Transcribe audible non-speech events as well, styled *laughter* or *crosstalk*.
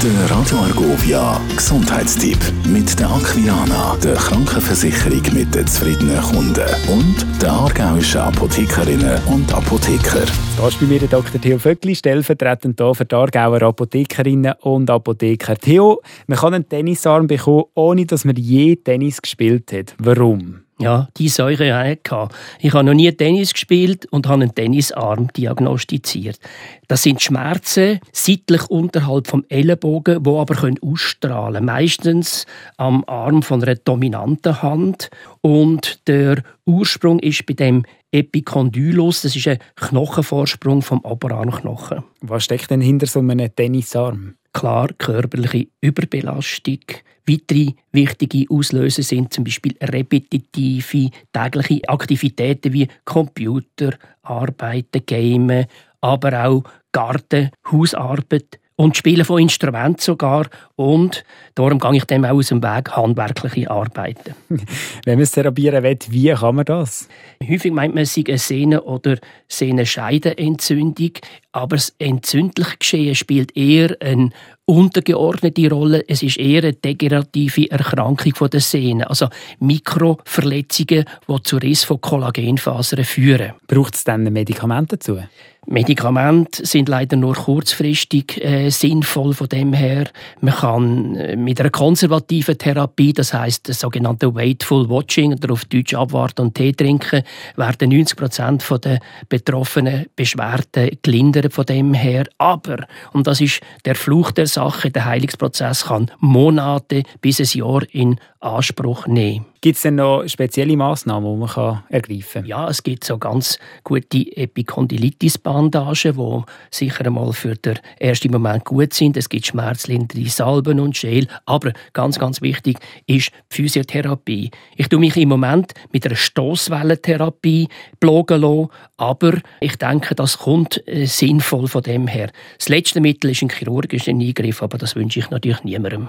Der Radio Argovia Gesundheitstipp mit der Aquilana, der Krankenversicherung mit den zufriedenen Kunden und der aargauischen Apothekerinnen und Apotheker. Da ist bei mir der Dr. Theo Vöckli, stellvertretend hier für die Aargauer Apothekerinnen und Apotheker. Theo, man kann einen Tennisarm bekommen, ohne dass man je Tennis gespielt hat. Warum? Ja, die Säure hatte ich. Ich habe noch nie Tennis gespielt und habe einen Tennisarm diagnostiziert. Das sind Schmerzen seitlich unterhalb vom Ellenbogen, wo aber können ausstrahlen. Meistens am Arm von einer dominanten Hand und der Ursprung ist bei dem Epicondylus. Das ist ein Knochenvorsprung vom Oberarmknochen. Was steckt denn hinter so einem Tennisarm? Klar, körperliche Überbelastung. Weitere wichtige Auslöser sind zum Beispiel repetitive tägliche Aktivitäten wie Computer, Arbeiten, Gamen, aber auch Garten, Hausarbeit und Spielen von Instrumenten sogar. Und darum gehe ich dem auch aus dem Weg handwerkliche Arbeiten. *laughs* Wenn man es therapieren will, wie kann man das? Häufig meint man, es sei eine Sehne- oder Sehnenscheidenentzündung. Aber das entzündliche Geschehen spielt eher eine untergeordnete Rolle. Es ist eher eine degenerative Erkrankung der Sehne, also Mikroverletzungen, die zu Riss von Kollagenfasern führen. Braucht es dann Medikamente dazu? Medikamente sind leider nur kurzfristig äh, sinnvoll von dem her. Man kann äh, mit einer konservativen Therapie, das heißt das sogenannte Waitful Watching oder auf Deutsch abwarten und Tee trinken, werden 90 Prozent der betroffenen Beschwerden gelindert von dem her. Aber und das ist der Fluch der Sache, der Heilungsprozess kann Monate bis ein Jahr in Anspruch nehmen. Gibt es denn noch spezielle Massnahmen, die man kann ergreifen kann? Ja, es gibt so ganz gute Epikondylitis-Bandagen, die sicher einmal für den ersten Moment gut sind. Es gibt schmerzlindernde Salben und Schäl. Aber ganz, ganz wichtig ist die Physiotherapie. Ich tue mich im Moment mit einer Stoßwellentherapie blogen aber ich denke, das kommt äh, sinnvoll von dem her. Das letzte Mittel ist ein chirurgischer Eingriff, aber das wünsche ich natürlich niemandem.